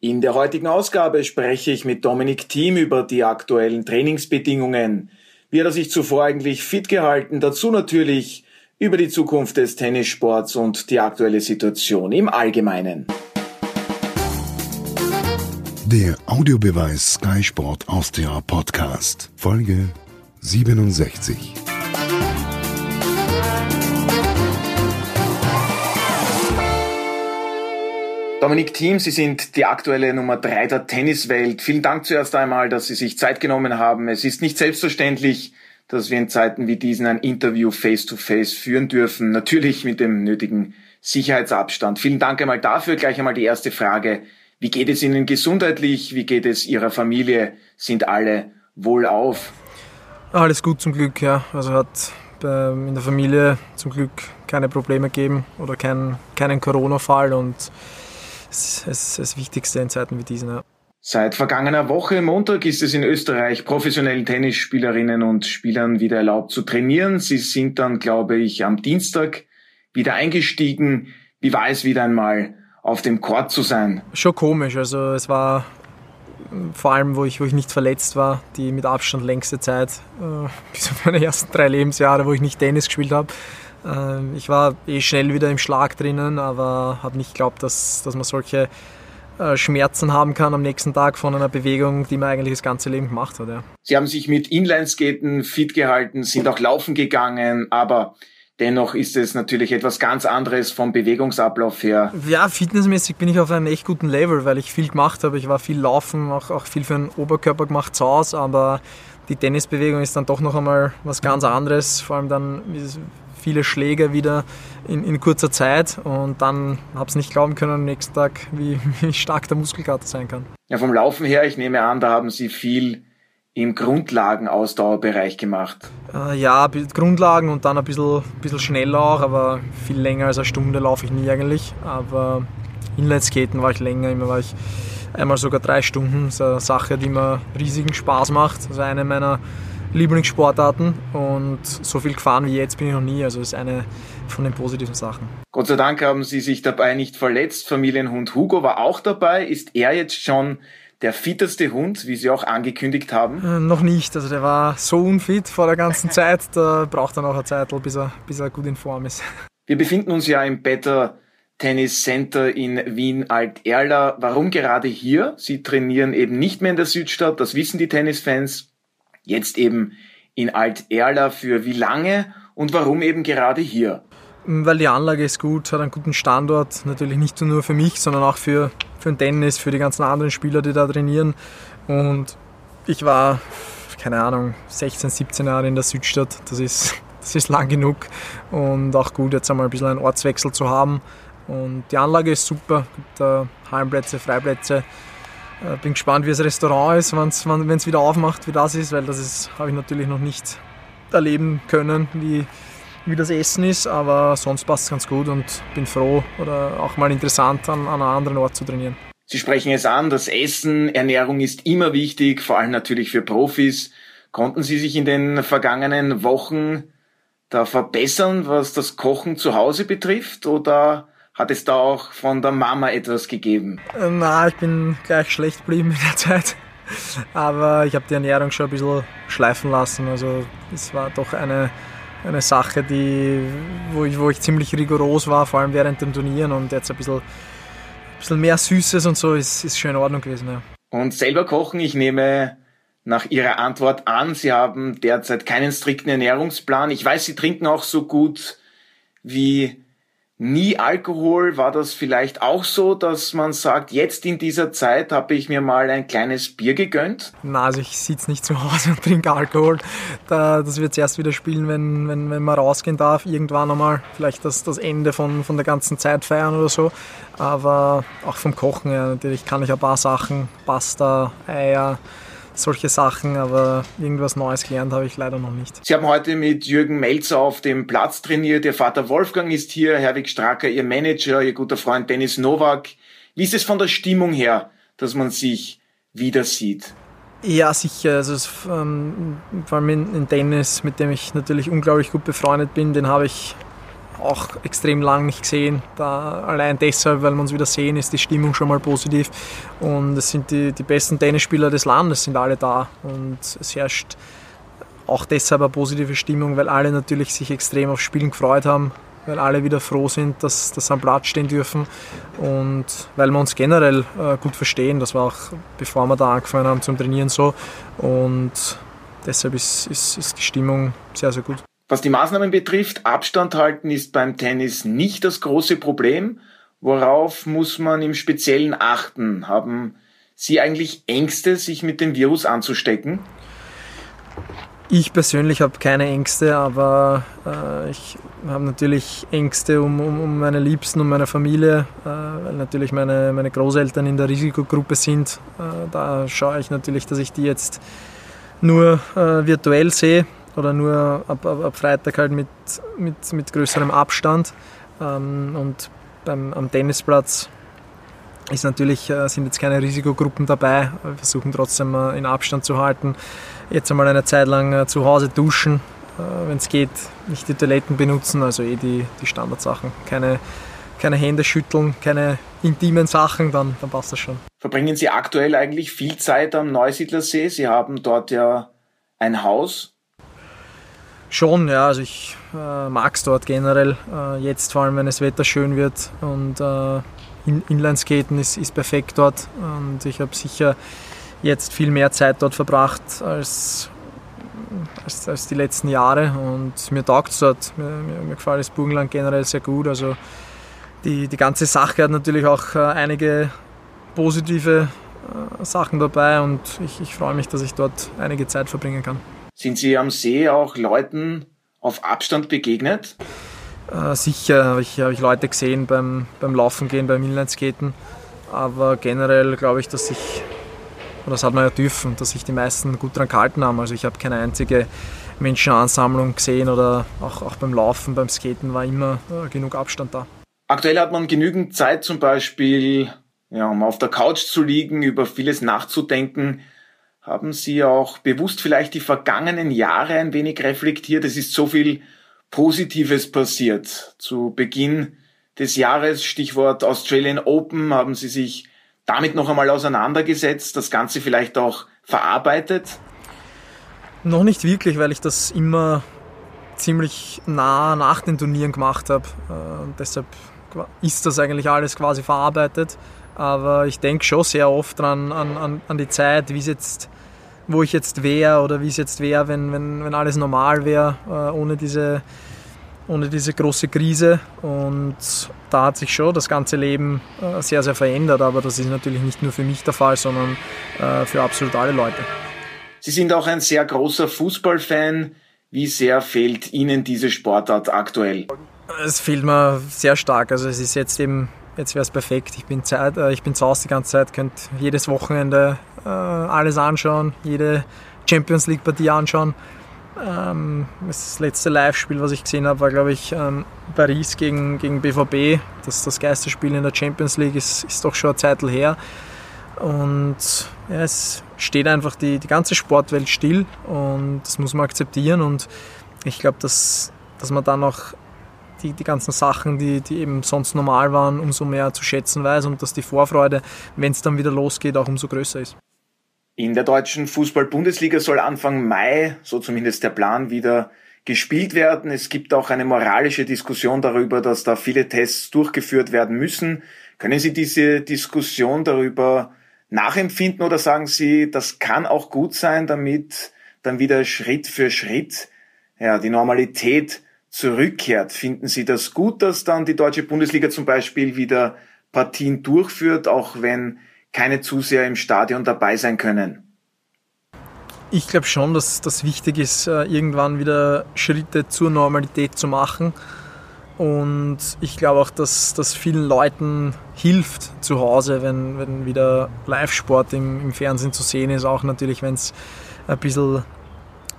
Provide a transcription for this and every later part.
In der heutigen Ausgabe spreche ich mit Dominik Thiem über die aktuellen Trainingsbedingungen. Wie hat er sich zuvor eigentlich fit gehalten? Dazu natürlich über die Zukunft des Tennissports und die aktuelle Situation im Allgemeinen. Der Audiobeweis Sky Sport Austria Podcast, Folge 67. Dominik Thiem, Sie sind die aktuelle Nummer drei der Tenniswelt. Vielen Dank zuerst einmal, dass Sie sich Zeit genommen haben. Es ist nicht selbstverständlich, dass wir in Zeiten wie diesen ein Interview face-to-face -face führen dürfen. Natürlich mit dem nötigen Sicherheitsabstand. Vielen Dank einmal dafür. Gleich einmal die erste Frage. Wie geht es Ihnen gesundheitlich? Wie geht es Ihrer Familie? Sind alle wohlauf? Alles gut zum Glück, ja. Also hat in der Familie zum Glück keine Probleme gegeben oder kein, keinen Corona-Fall und das ist das Wichtigste in Zeiten wie diesen. Ja. Seit vergangener Woche Montag ist es in Österreich professionellen Tennisspielerinnen und Spielern wieder erlaubt zu trainieren. Sie sind dann, glaube ich, am Dienstag wieder eingestiegen. Wie war es wieder einmal auf dem Court zu sein? Schon komisch. Also es war vor allem, wo ich, wo ich nicht verletzt war, die mit Abstand längste Zeit, äh, bis auf meine ersten drei Lebensjahre, wo ich nicht Tennis gespielt habe. Ähm, ich war eh schnell wieder im Schlag drinnen, aber habe nicht geglaubt, dass, dass man solche äh, Schmerzen haben kann am nächsten Tag von einer Bewegung, die man eigentlich das ganze Leben gemacht hat. Ja. Sie haben sich mit Inlineskaten fit gehalten, sind auch laufen gegangen, aber Dennoch ist es natürlich etwas ganz anderes vom Bewegungsablauf her. Ja, fitnessmäßig bin ich auf einem echt guten Level, weil ich viel gemacht habe. Ich war viel laufen, auch, auch viel für den Oberkörper gemacht zu Hause, aber die Tennisbewegung ist dann doch noch einmal was ganz anderes. Vor allem dann viele Schläge wieder in, in kurzer Zeit und dann habe ich nicht glauben können am nächsten Tag, wie, wie stark der Muskelkater sein kann. Ja, vom Laufen her, ich nehme an, da haben Sie viel im Grundlagenausdauerbereich gemacht. Äh, ja, Grundlagen und dann ein bisschen, bisschen schneller auch, aber viel länger als eine Stunde laufe ich nie eigentlich. Aber Inlineskaten war ich länger, immer war ich einmal sogar drei Stunden. Das ist eine Sache, die mir riesigen Spaß macht. Das ist eine meiner Lieblingssportarten und so viel gefahren wie jetzt bin ich noch nie. Also ist eine von den positiven Sachen. Gott sei Dank haben Sie sich dabei nicht verletzt. Familienhund Hugo war auch dabei. Ist er jetzt schon der fitteste Hund, wie Sie auch angekündigt haben? Äh, noch nicht. Also der war so unfit vor der ganzen Zeit. Da braucht er noch eine Zeit, bis er, bis er gut in Form ist. Wir befinden uns ja im Better Tennis Center in Wien Alt-Erla. Warum gerade hier? Sie trainieren eben nicht mehr in der Südstadt, das wissen die Tennisfans. Jetzt eben in Alt-Erla für wie lange und warum eben gerade hier? Weil die Anlage ist gut, hat einen guten Standort, natürlich nicht nur für mich, sondern auch für, für den Tennis, für die ganzen anderen Spieler, die da trainieren. Und ich war, keine Ahnung, 16, 17 Jahre in der Südstadt, das ist, das ist lang genug und auch gut, jetzt einmal ein bisschen einen Ortswechsel zu haben. Und die Anlage ist super, gibt da Hallenplätze, Freiplätze. Äh, bin gespannt, wie das Restaurant ist, wenn es wieder aufmacht, wie das ist, weil das habe ich natürlich noch nicht erleben können, wie, wie das Essen ist, aber sonst passt es ganz gut und bin froh oder auch mal interessant an, an einem anderen Ort zu trainieren. Sie sprechen es an, das Essen, Ernährung ist immer wichtig, vor allem natürlich für Profis. Konnten Sie sich in den vergangenen Wochen da verbessern, was das Kochen zu Hause betrifft oder hat es da auch von der Mama etwas gegeben? Äh, na, ich bin gleich schlecht geblieben in der Zeit. Aber ich habe die Ernährung schon ein bisschen schleifen lassen. Also es war doch eine, eine Sache, die, wo, ich, wo ich ziemlich rigoros war, vor allem während den Turnieren. Und jetzt ein bisschen, ein bisschen mehr Süßes und so ist, ist schon in Ordnung gewesen. Ja. Und selber kochen, ich nehme nach Ihrer Antwort an, Sie haben derzeit keinen strikten Ernährungsplan. Ich weiß, Sie trinken auch so gut wie nie Alkohol? War das vielleicht auch so, dass man sagt, jetzt in dieser Zeit habe ich mir mal ein kleines Bier gegönnt? Na, also ich sitze nicht zu Hause und trinke Alkohol. Da, das wird erst wieder spielen, wenn, wenn, wenn man rausgehen darf. Irgendwann einmal vielleicht das, das Ende von, von der ganzen Zeit feiern oder so. Aber auch vom Kochen her natürlich kann ich ein paar Sachen, Pasta, Eier, solche Sachen, aber irgendwas Neues gelernt habe ich leider noch nicht. Sie haben heute mit Jürgen Melzer auf dem Platz trainiert. Ihr Vater Wolfgang ist hier, Herwig Stracker, Ihr Manager, Ihr guter Freund Dennis Nowak. Wie ist es von der Stimmung her, dass man sich wieder sieht? Ja, sicher. Also es, ähm, vor allem in, in Dennis, mit dem ich natürlich unglaublich gut befreundet bin, den habe ich auch extrem lang nicht gesehen. Da allein deshalb, weil wir uns wieder sehen, ist die Stimmung schon mal positiv. Und es sind die, die besten Tennisspieler des Landes, sind alle da. Und es herrscht auch deshalb eine positive Stimmung, weil alle natürlich sich extrem auf Spielen gefreut haben, weil alle wieder froh sind, dass, sie am Platz stehen dürfen und weil wir uns generell äh, gut verstehen. Das war auch bevor wir da angefangen haben zum Trainieren so und deshalb ist, ist, ist die Stimmung sehr, sehr gut. Was die Maßnahmen betrifft, Abstand halten ist beim Tennis nicht das große Problem. Worauf muss man im Speziellen achten? Haben Sie eigentlich Ängste, sich mit dem Virus anzustecken? Ich persönlich habe keine Ängste, aber äh, ich habe natürlich Ängste um, um, um, meine Liebsten, um meine Familie, äh, weil natürlich meine, meine Großeltern in der Risikogruppe sind. Äh, da schaue ich natürlich, dass ich die jetzt nur äh, virtuell sehe oder nur ab, ab, ab, Freitag halt mit, mit, mit größerem Abstand. Ähm, und beim, am Tennisplatz ist natürlich, äh, sind jetzt keine Risikogruppen dabei. Wir versuchen trotzdem äh, in Abstand zu halten. Jetzt einmal eine Zeit lang äh, zu Hause duschen, wenn es geht, nicht die Toiletten benutzen, also eh die, die Standardsachen. Keine, keine Hände schütteln, keine intimen Sachen, dann, dann passt das schon. Verbringen Sie aktuell eigentlich viel Zeit am Neusiedlersee? Sie haben dort ja ein Haus. Schon, ja, also ich äh, mag es dort generell. Äh, jetzt vor allem, wenn das Wetter schön wird und äh, in Inlineskaten ist, ist perfekt dort und ich habe sicher jetzt viel mehr Zeit dort verbracht als, als, als die letzten Jahre und mir taugt es dort. Mir, mir, mir, gefällt das Burgenland generell sehr gut. Also die, die ganze Sache hat natürlich auch äh, einige positive äh, Sachen dabei und ich, ich freue mich, dass ich dort einige Zeit verbringen kann. Sind Sie am See auch Leuten auf Abstand begegnet? Äh, sicher habe ich, hab ich Leute gesehen beim, beim Laufen gehen, beim Inlineskaten. Aber generell glaube ich, dass ich, oder das hat man ja dürfen, dass sich die meisten gut daran gehalten haben. Also ich habe keine einzige Menschenansammlung gesehen oder auch, auch beim Laufen, beim Skaten war immer äh, genug Abstand da. Aktuell hat man genügend Zeit zum Beispiel, ja, um auf der Couch zu liegen, über vieles nachzudenken. Haben Sie auch bewusst vielleicht die vergangenen Jahre ein wenig reflektiert? Es ist so viel Positives passiert. Zu Beginn des Jahres, Stichwort Australian Open, haben Sie sich damit noch einmal auseinandergesetzt, das Ganze vielleicht auch verarbeitet? Noch nicht wirklich, weil ich das immer ziemlich nah nach den Turnieren gemacht habe. Äh, deshalb ist das eigentlich alles quasi verarbeitet. Aber ich denke schon sehr oft dran an, an, an die Zeit, wie es jetzt wo ich jetzt wäre oder wie es jetzt wäre, wenn, wenn, wenn alles normal wäre, äh, ohne, diese, ohne diese große Krise. Und da hat sich schon das ganze Leben äh, sehr, sehr verändert. Aber das ist natürlich nicht nur für mich der Fall, sondern äh, für absolut alle Leute. Sie sind auch ein sehr großer Fußballfan. Wie sehr fehlt Ihnen diese Sportart aktuell? Es fehlt mir sehr stark. Also es ist jetzt eben jetzt wäre es perfekt. Ich bin, Zeit, äh, ich bin zu Hause die ganze Zeit, könnte jedes Wochenende alles anschauen, jede Champions League Partie anschauen. Ähm, das letzte Live-Spiel, was ich gesehen habe, war, glaube ich, ähm, Paris gegen, gegen BVB. Das, das geilste Spiel in der Champions League ist, ist doch schon eine Zeit her. Und ja, es steht einfach die, die ganze Sportwelt still und das muss man akzeptieren. Und ich glaube, dass, dass man dann auch die, die ganzen Sachen, die, die eben sonst normal waren, umso mehr zu schätzen weiß und dass die Vorfreude, wenn es dann wieder losgeht, auch umso größer ist. In der deutschen Fußball-Bundesliga soll Anfang Mai, so zumindest der Plan, wieder gespielt werden. Es gibt auch eine moralische Diskussion darüber, dass da viele Tests durchgeführt werden müssen. Können Sie diese Diskussion darüber nachempfinden oder sagen Sie, das kann auch gut sein, damit dann wieder Schritt für Schritt ja, die Normalität zurückkehrt. Finden Sie das gut, dass dann die deutsche Bundesliga zum Beispiel wieder Partien durchführt, auch wenn keine Zuseher im Stadion dabei sein können? Ich glaube schon, dass das wichtig ist, äh, irgendwann wieder Schritte zur Normalität zu machen. Und ich glaube auch, dass das vielen Leuten hilft zu Hause, wenn, wenn wieder Live-Sport im, im Fernsehen zu sehen ist. Auch natürlich, wenn es ein bisschen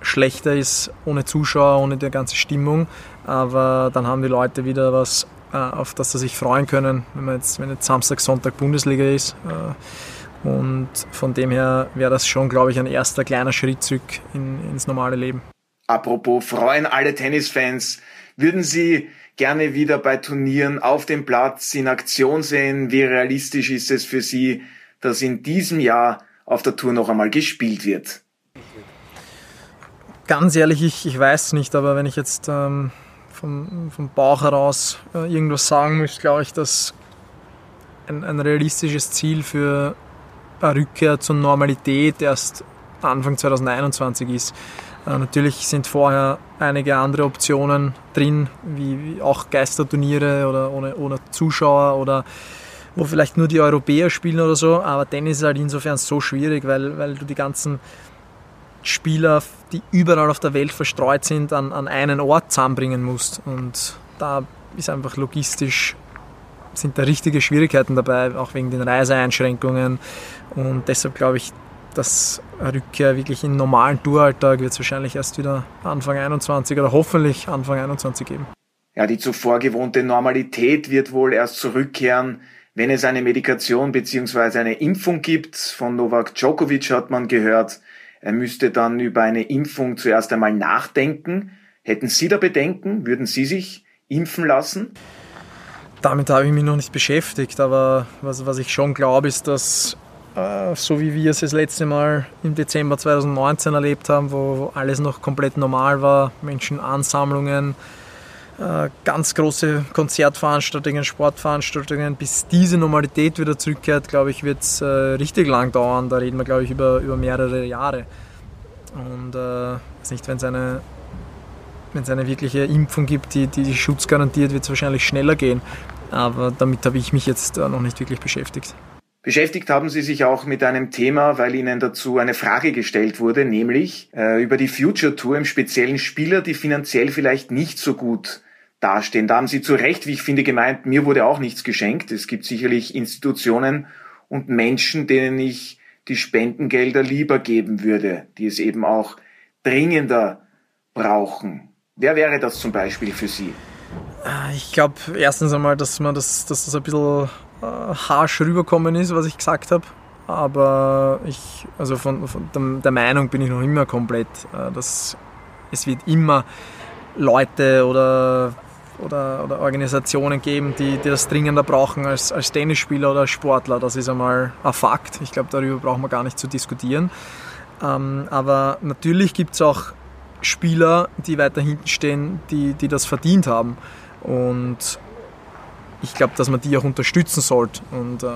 schlechter ist ohne Zuschauer, ohne die ganze Stimmung. Aber dann haben die Leute wieder was, auf das sie sich freuen können, wenn, man jetzt, wenn jetzt Samstag, Sonntag Bundesliga ist. Äh, und von dem her wäre das schon, glaube ich, ein erster kleiner Schritt zurück in, ins normale Leben. Apropos freuen alle Tennisfans. Würden Sie gerne wieder bei Turnieren auf dem Platz in Aktion sehen? Wie realistisch ist es für Sie, dass in diesem Jahr auf der Tour noch einmal gespielt wird? Ganz ehrlich, ich, ich weiß nicht, aber wenn ich jetzt ähm, vom, vom Bauch heraus äh, irgendwas sagen muss, glaube ich, dass ein, ein realistisches Ziel für eine Rückkehr zur Normalität erst Anfang 2021 ist. Äh, natürlich sind vorher einige andere Optionen drin, wie, wie auch Geisterturniere oder ohne, ohne Zuschauer oder wo vielleicht nur die Europäer spielen oder so. Aber Tennis ist halt insofern so schwierig, weil, weil du die ganzen Spieler, die überall auf der Welt verstreut sind, an, an einen Ort zusammenbringen musst. Und da ist einfach logistisch sind da richtige Schwierigkeiten dabei, auch wegen den Reiseeinschränkungen. Und deshalb glaube ich, dass Rückkehr wirklich in normalen Touralltag wird es wahrscheinlich erst wieder Anfang 21 oder hoffentlich Anfang 21 geben. Ja, die zuvor gewohnte Normalität wird wohl erst zurückkehren, wenn es eine Medikation bzw. eine Impfung gibt. Von Novak Djokovic hat man gehört, er müsste dann über eine Impfung zuerst einmal nachdenken. Hätten Sie da Bedenken? Würden Sie sich impfen lassen? Damit habe ich mich noch nicht beschäftigt, aber was, was ich schon glaube, ist, dass äh, so wie wir es das letzte Mal im Dezember 2019 erlebt haben, wo, alles noch komplett normal war, Menschenansammlungen, ganz große Konzertveranstaltungen, Sportveranstaltungen, bis diese Normalität wieder zurückkehrt, glaube ich, wird es äh, richtig lang dauern. Da reden wir, glaube ich, über, über mehrere Jahre. Und äh, nicht, wenn es eine, eine wirkliche Impfung gibt, die, die, die Schutz garantiert, wird es wahrscheinlich schneller gehen. Aber damit habe ich mich jetzt äh, noch nicht wirklich beschäftigt. Beschäftigt haben Sie sich auch mit einem Thema, weil Ihnen dazu eine Frage gestellt wurde, nämlich äh, über die Future Tour im speziellen Spieler, die finanziell vielleicht nicht so gut dastehen. Da haben Sie zu Recht, wie ich finde, gemeint, mir wurde auch nichts geschenkt. Es gibt sicherlich Institutionen und Menschen, denen ich die Spendengelder lieber geben würde, die es eben auch dringender brauchen. Wer wäre das zum Beispiel für Sie? Äh, ich glaube erstens einmal, dass man das, dass das ein bisschen äh, harsch rüberkommen ist, was ich gesagt habe. Aber ich, also von, von der, der, Meinung bin ich noch immer komplett, äh, dass es wird immer Leute oder, oder, oder Organisationen geben, die, die das dringender brauchen als, als Tennisspieler oder als Sportler. Das ist einmal ein Fakt. Ich glaube, darüber brauchen wir gar nicht zu diskutieren. Ähm, aber natürlich gibt es auch Spieler, die weiter hinten stehen, die, die das verdient haben. Und ich glaube, dass man die auch unterstützen sollte. Und äh,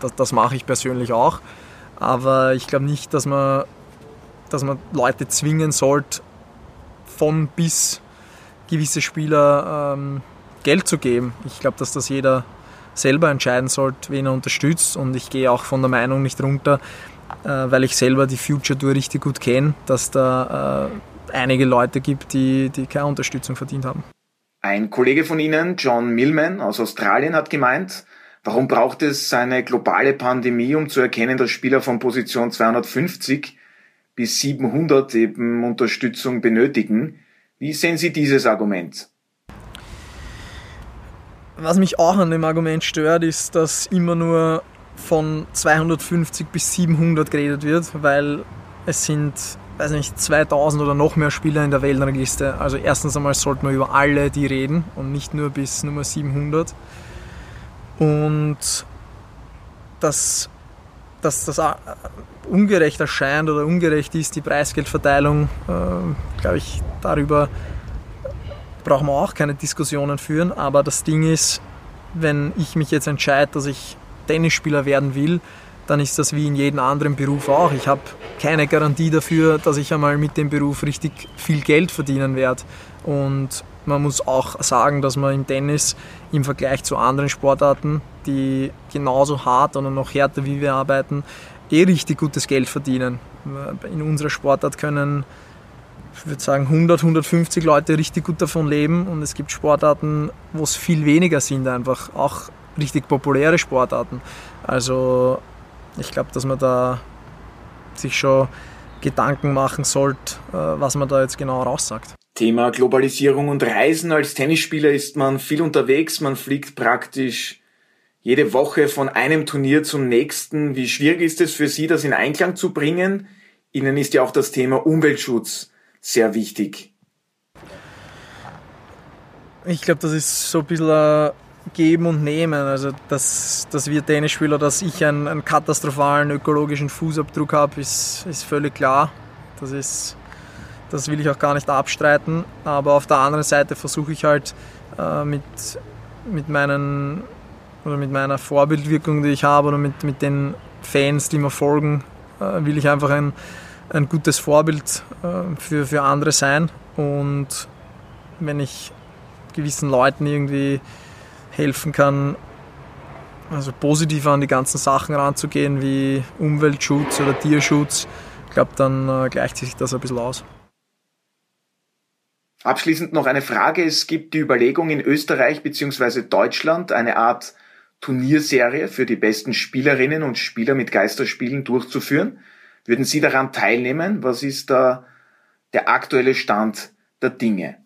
das, das mache ich persönlich auch. Aber ich glaube nicht, dass man, dass man Leute zwingen sollte, von bis gewisse Spieler ähm, Geld zu geben. Ich glaube, dass das jeder selber entscheiden sollte, wen er unterstützt. Und ich gehe auch von der Meinung nicht runter, äh, weil ich selber die Future Tour richtig gut kenne, dass da äh, einige Leute gibt, die, die keine Unterstützung verdient haben. Ein Kollege von Ihnen, John Millman aus Australien, hat gemeint, warum braucht es eine globale Pandemie, um zu erkennen, dass Spieler von Position 250 bis 700 eben Unterstützung benötigen. Wie sehen Sie dieses Argument? Was mich auch an dem Argument stört, ist, dass immer nur von 250 bis 700 geredet wird, weil es sind weiß nicht, 2000 oder noch mehr Spieler in der Weltrangliste. Also erstens einmal sollte man über alle die reden und nicht nur bis Nummer 700. Und dass, dass das ungerecht erscheint oder ungerecht ist, die Preisgeldverteilung, äh, glaube ich, darüber brauchen wir auch keine Diskussionen führen. Aber das Ding ist, wenn ich mich jetzt entscheide, dass ich Tennisspieler werden will, dann ist das wie in jedem anderen Beruf auch. Ich habe keine Garantie dafür, dass ich einmal mit dem Beruf richtig viel Geld verdienen werde. Und man muss auch sagen, dass man im Tennis im Vergleich zu anderen Sportarten, die genauso hart oder noch härter wie wir arbeiten, eh richtig gutes Geld verdienen. In unserer Sportart können, ich würde sagen, 100, 150 Leute richtig gut davon leben und es gibt Sportarten, wo es viel weniger sind, einfach auch richtig populäre Sportarten. Also ich glaube, dass man da sich schon Gedanken machen sollte, äh, was man da jetzt genau raussagt. Thema Globalisierung und Reisen. Als Tennisspieler ist man viel unterwegs, man fliegt praktisch jede Woche von einem Turnier zum nächsten. Wie schwierig ist es für Sie, das in Einklang zu bringen? Ihnen ist ja auch das Thema Umweltschutz sehr wichtig? Ich glaube, das ist so ein bisschen ein Geben und Nehmen. Also, dass, dass wir Tennisspieler, dass ich einen, einen katastrophalen ökologischen Fußabdruck habe, ist, ist völlig klar. Das, ist, das will ich auch gar nicht abstreiten. Aber auf der anderen Seite versuche ich halt äh, mit, mit, meinen, oder mit meiner Vorbildwirkung, die ich habe, oder mit, mit den Fans, die mir folgen, äh, will ich einfach ein, ein gutes Vorbild äh, für, für andere sein. Und wenn ich gewissen Leuten irgendwie helfen kann, also positiv an die ganzen Sachen ranzugehen, wie Umweltschutz oder Tierschutz, ich glaube, dann äh, gleicht sich das ein bisschen aus. Abschließend noch eine Frage. Es gibt die Überlegung in Österreich bzw. Deutschland eine Art Turnierserie für die besten Spielerinnen und Spieler mit Geisterspielen durchzuführen. Würden Sie daran teilnehmen? Was ist da der aktuelle Stand der Dinge?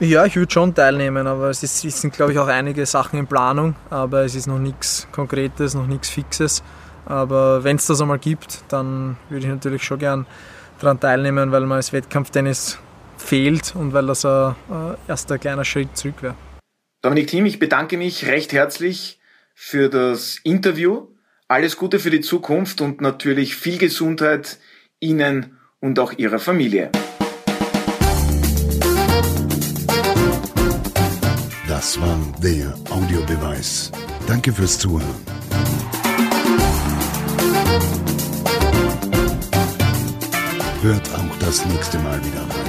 Ja, ich würde schon teilnehmen, aber es, ist, es sind, glaube ich, auch einige Sachen in Planung, aber es ist noch nichts Konkretes, noch nichts Fixes. Aber wenn es das einmal gibt, dann würde ich natürlich schon gern daran teilnehmen, weil man als Wettkampftennis fehlt und weil das ein, ein erster kleiner Schritt zurück wäre. Dominik Thiem, ich bedanke mich recht herzlich für das Interview. Alles Gute für die Zukunft und natürlich viel Gesundheit Ihnen und auch Ihrer Familie. Das war der Audiobeweis. Danke fürs Zuhören. Hört auch das nächste Mal wieder rein.